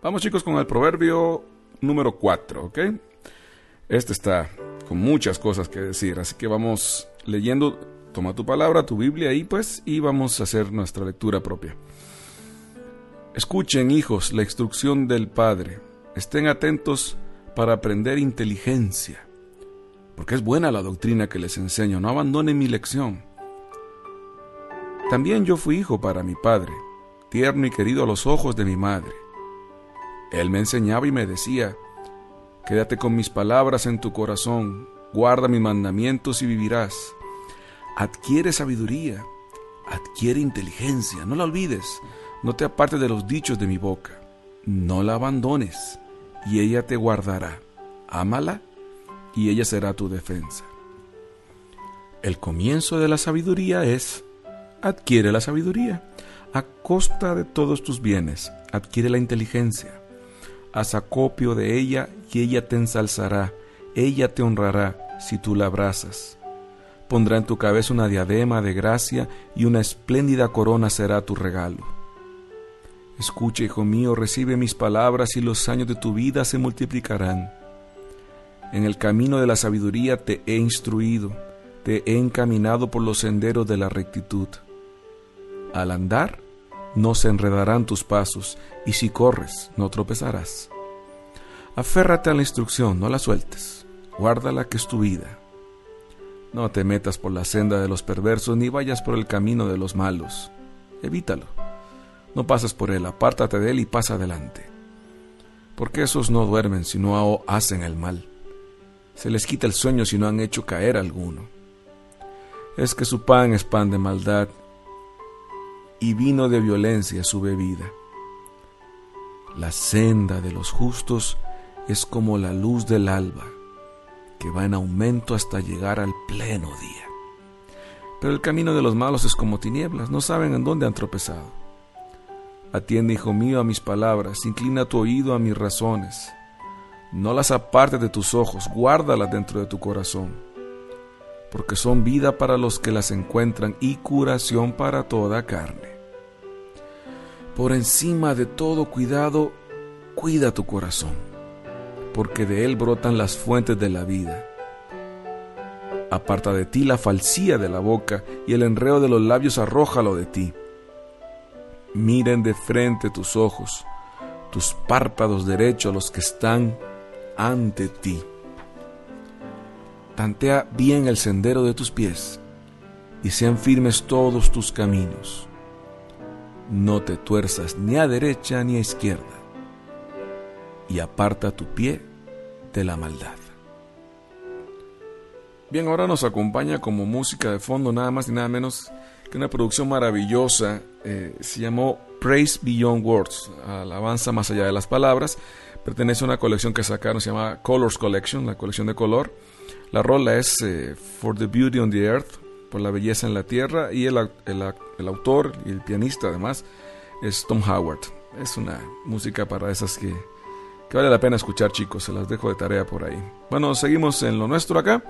Vamos chicos con el proverbio número 4, ¿ok? Este está con muchas cosas que decir, así que vamos leyendo, toma tu palabra, tu Biblia ahí pues, y vamos a hacer nuestra lectura propia. Escuchen, hijos, la instrucción del Padre. Estén atentos para aprender inteligencia, porque es buena la doctrina que les enseño. No abandonen mi lección. También yo fui hijo para mi padre, tierno y querido a los ojos de mi madre. Él me enseñaba y me decía, Quédate con mis palabras en tu corazón, guarda mis mandamientos y vivirás. Adquiere sabiduría, adquiere inteligencia, no la olvides, no te apartes de los dichos de mi boca, no la abandones, y ella te guardará. Ámala, y ella será tu defensa. El comienzo de la sabiduría es, adquiere la sabiduría, a costa de todos tus bienes, adquiere la inteligencia haz acopio de ella y ella te ensalzará, ella te honrará si tú la abrazas. Pondrá en tu cabeza una diadema de gracia y una espléndida corona será tu regalo. Escucha, hijo mío, recibe mis palabras y los años de tu vida se multiplicarán. En el camino de la sabiduría te he instruido, te he encaminado por los senderos de la rectitud. Al andar, no se enredarán tus pasos, y si corres, no tropezarás. Aférrate a la instrucción, no la sueltes, guárdala que es tu vida. No te metas por la senda de los perversos, ni vayas por el camino de los malos. Evítalo. No pases por él, apártate de él y pasa adelante. Porque esos no duermen si no hacen el mal. Se les quita el sueño si no han hecho caer alguno. Es que su pan es pan de maldad y vino de violencia su bebida. La senda de los justos es como la luz del alba, que va en aumento hasta llegar al pleno día. Pero el camino de los malos es como tinieblas, no saben en dónde han tropezado. Atiende, hijo mío, a mis palabras, inclina tu oído a mis razones. No las apartes de tus ojos, guárdalas dentro de tu corazón, porque son vida para los que las encuentran y curación para toda carne. Por encima de todo cuidado, cuida tu corazón, porque de él brotan las fuentes de la vida. Aparta de ti la falsía de la boca y el enreo de los labios arrójalo de ti. Miren de frente tus ojos, tus párpados derechos los que están ante ti. Tantea bien el sendero de tus pies y sean firmes todos tus caminos no te tuerzas ni a derecha ni a izquierda, y aparta tu pie de la maldad. Bien, ahora nos acompaña como música de fondo nada más y nada menos que una producción maravillosa, eh, se llamó Praise Beyond Words, alabanza más allá de las palabras, pertenece a una colección que sacaron, se llama Colors Collection, la colección de color. La rola es eh, For the Beauty on the Earth, por la belleza en la tierra y el, el, autor y el pianista además es Tom Howard. Es una música para esas que, que vale la pena escuchar chicos, se las dejo de tarea por ahí. Bueno, seguimos en lo nuestro acá.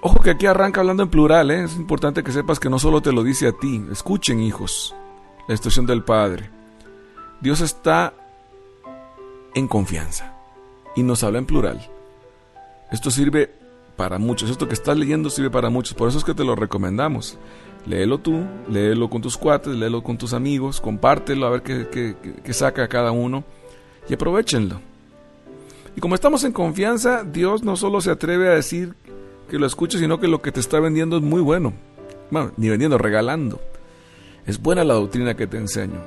Ojo que aquí arranca hablando en plural, ¿eh? es importante que sepas que no solo te lo dice a ti, escuchen hijos, la instrucción del Padre. Dios está en confianza y nos habla en plural. Esto sirve para muchos. Esto que estás leyendo sirve para muchos. Por eso es que te lo recomendamos. Léelo tú, léelo con tus cuates, léelo con tus amigos, compártelo a ver qué, qué, saca cada uno y aprovechenlo. Y como estamos en confianza, Dios no solo se atreve a decir que lo escuches, sino que lo que te está vendiendo es muy bueno. Bueno, ni vendiendo, regalando. Es buena la doctrina que te enseño.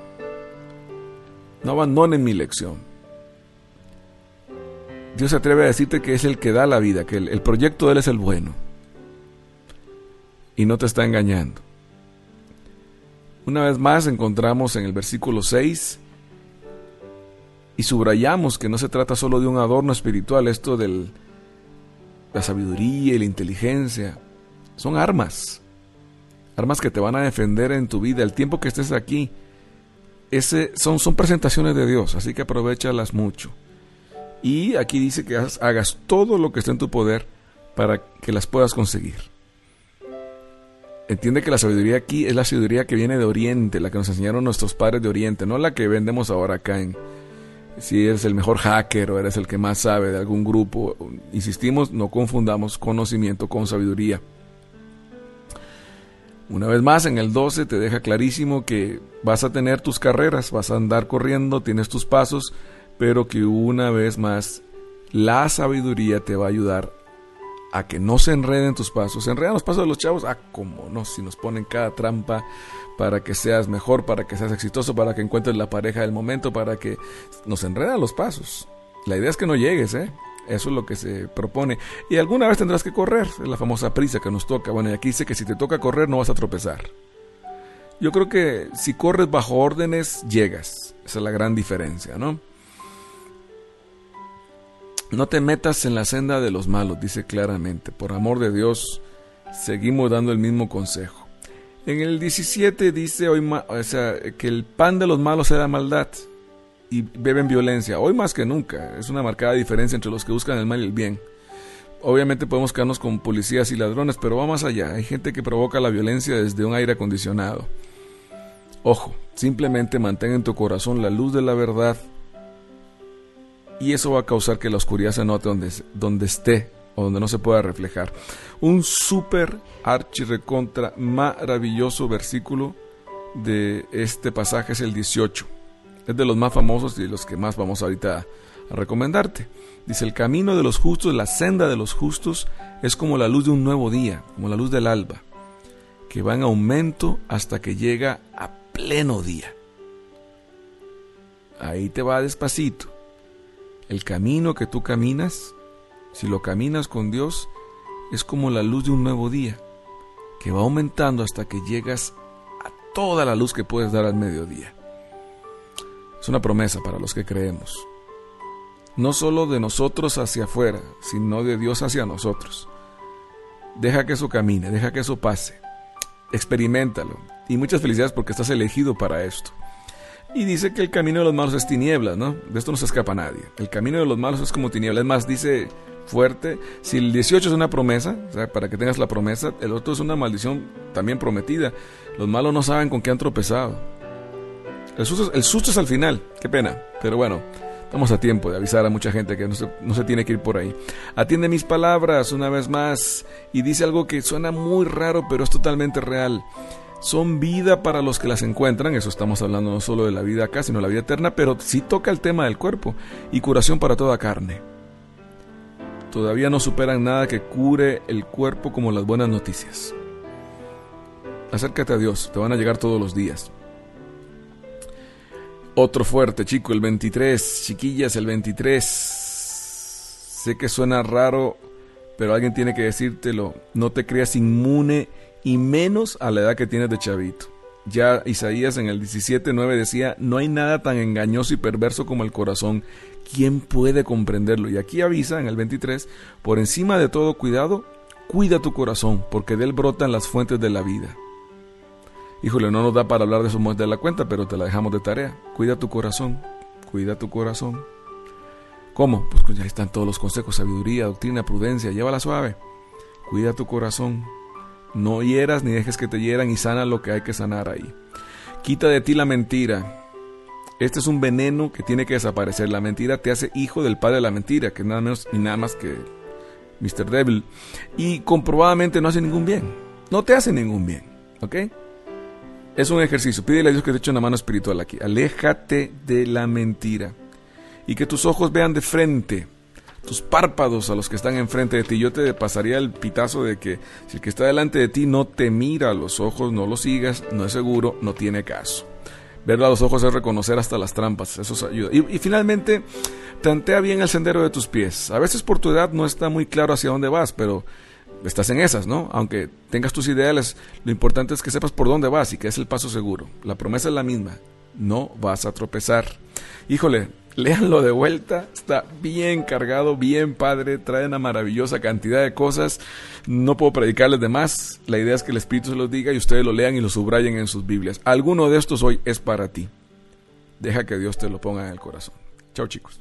No abandonen mi lección. Dios se atreve a decirte que es el que da la vida, que el, proyecto de Él es el bueno. Y no te está engañando. Una vez más encontramos en el versículo 6 y subrayamos que no se trata solo de un adorno espiritual, esto de la sabiduría y la inteligencia. Son armas, armas que te van a defender en tu vida el tiempo que estés aquí. Ese, son, son presentaciones de Dios, así que aprovechalas mucho. Y aquí dice que hagas todo lo que esté en tu poder para que las puedas conseguir. entiende que la sabiduría aquí es la sabiduría que viene de Oriente, la que nos enseñaron nuestros padres de Oriente, no la que vendemos ahora acá en... Si eres el mejor hacker o eres el que más sabe de algún grupo, insistimos, no confundamos conocimiento con sabiduría. Una vez más, en el 12 te deja clarísimo que vas a tener tus carreras, vas a andar corriendo, tienes tus pasos, pero que una vez más la sabiduría te va a ayudar a que no se enreden tus pasos. ¿Se enredan los pasos de los chavos? Ah, cómo no, si nos ponen cada trampa para que seas mejor, para que seas exitoso, para que encuentres la pareja del momento, para que nos enredan los pasos. La idea es que no llegues, ¿eh? Eso es lo que se propone. Y alguna vez tendrás que correr, es la famosa prisa que nos toca. Bueno, y aquí dice que si te toca correr no vas a tropezar. Yo creo que si corres bajo órdenes, llegas. Esa es la gran diferencia, ¿no? No te metas en la senda de los malos, dice claramente. Por amor de Dios, seguimos dando el mismo consejo. En el 17 dice hoy que el pan de los malos sea maldad y beben violencia. Hoy más que nunca. Es una marcada diferencia entre los que buscan el mal y el bien. Obviamente podemos quedarnos con policías y ladrones, pero va más allá. Hay gente que provoca la violencia desde un aire acondicionado. Ojo, simplemente mantén en tu corazón la luz de la verdad y eso va a causar que la oscuridad se note donde, donde esté o donde no se pueda reflejar. Un súper archirecontra maravilloso versículo de este pasaje es el 18. Es de los más famosos y de los que más vamos ahorita a recomendarte. Dice, el camino de los justos, la senda de los justos es como la luz de un nuevo día, como la luz del alba, que va en aumento hasta que llega a pleno día. Ahí te va despacito el camino que tú caminas, si lo caminas con Dios, es como la luz de un nuevo día, que va aumentando hasta que llegas a toda la luz que puedes dar al mediodía. Es una promesa para los que creemos. No solo de nosotros hacia afuera, sino de Dios hacia nosotros. Deja que eso camine, deja que eso pase. Experimentalo. Y muchas felicidades porque estás elegido para esto. Y dice que el camino de los malos es tinieblas, ¿no? De esto no se escapa nadie. El camino de los malos es como tinieblas. Es más, dice fuerte, si el 18 es una promesa, o sea, para que tengas la promesa, el otro es una maldición también prometida. Los malos no saben con qué han tropezado. El susto, es al final, qué pena. Pero bueno, estamos a tiempo de avisar a mucha gente que no se, no se tiene que ir por ahí. Atiende mis palabras una vez más y dice algo que suena muy raro, pero es totalmente real son vida para los que las encuentran, eso estamos hablando no solo de la vida acá, sino de la vida eterna, pero sí toca el tema del cuerpo y curación para toda carne. Todavía no superan nada que cure el cuerpo como las buenas noticias. Acércate a Dios, te van a llegar todos los días. Otro fuerte, chico, el 23, chiquillas, el 23. Sé que suena raro, pero alguien tiene que decírtelo. No te creas inmune y menos a la edad que tienes de chavito. Ya Isaías en el 17.9 decía, no hay nada tan engañoso y perverso como el corazón. ¿Quién puede comprenderlo? Y aquí avisa en el 23, por encima de todo cuidado, cuida tu corazón, porque de él brotan las fuentes de la vida. Híjole, no nos da para hablar de eso más de la cuenta, pero te la dejamos de tarea. Cuida tu corazón, cuida tu corazón. ¿Cómo? Pues ya están todos los consejos, sabiduría, doctrina, prudencia, llévala suave. Cuida tu corazón, no hieras ni dejes que te hieran y sana lo que hay que sanar ahí. Quita de ti la mentira. Este es un veneno que tiene que desaparecer. La mentira te hace hijo del padre de la mentira, que nada menos y nada más que Mr. Devil. Y comprobadamente no hace ningún bien. No te hace ningún bien. ¿Ok? Es un ejercicio. Pídele a Dios que te eche una mano espiritual aquí. Aléjate de la mentira. Y que tus ojos vean de frente tus párpados a los que están enfrente de ti. Yo te pasaría el pitazo de que si el que está delante de ti no te mira a los ojos, no lo sigas, no es seguro, no tiene caso. Verlo a los ojos es reconocer hasta las trampas, eso ayuda. Y, y, finalmente, tantea bien el sendero de tus pies. A veces por tu edad no está muy claro hacia dónde vas, pero estás en esas, ¿no? Aunque tengas tus ideales, lo importante es que sepas por dónde vas y que es el paso seguro. La promesa es la misma, no vas a tropezar. Híjole, Léanlo de vuelta, está bien cargado, bien padre, trae una maravillosa cantidad de cosas. No puedo predicarles de más, la idea es que el Espíritu se los diga y ustedes lo lean y lo subrayen en sus Biblias. Alguno de estos hoy es para ti. Deja que Dios te lo ponga en el corazón. Chao chicos.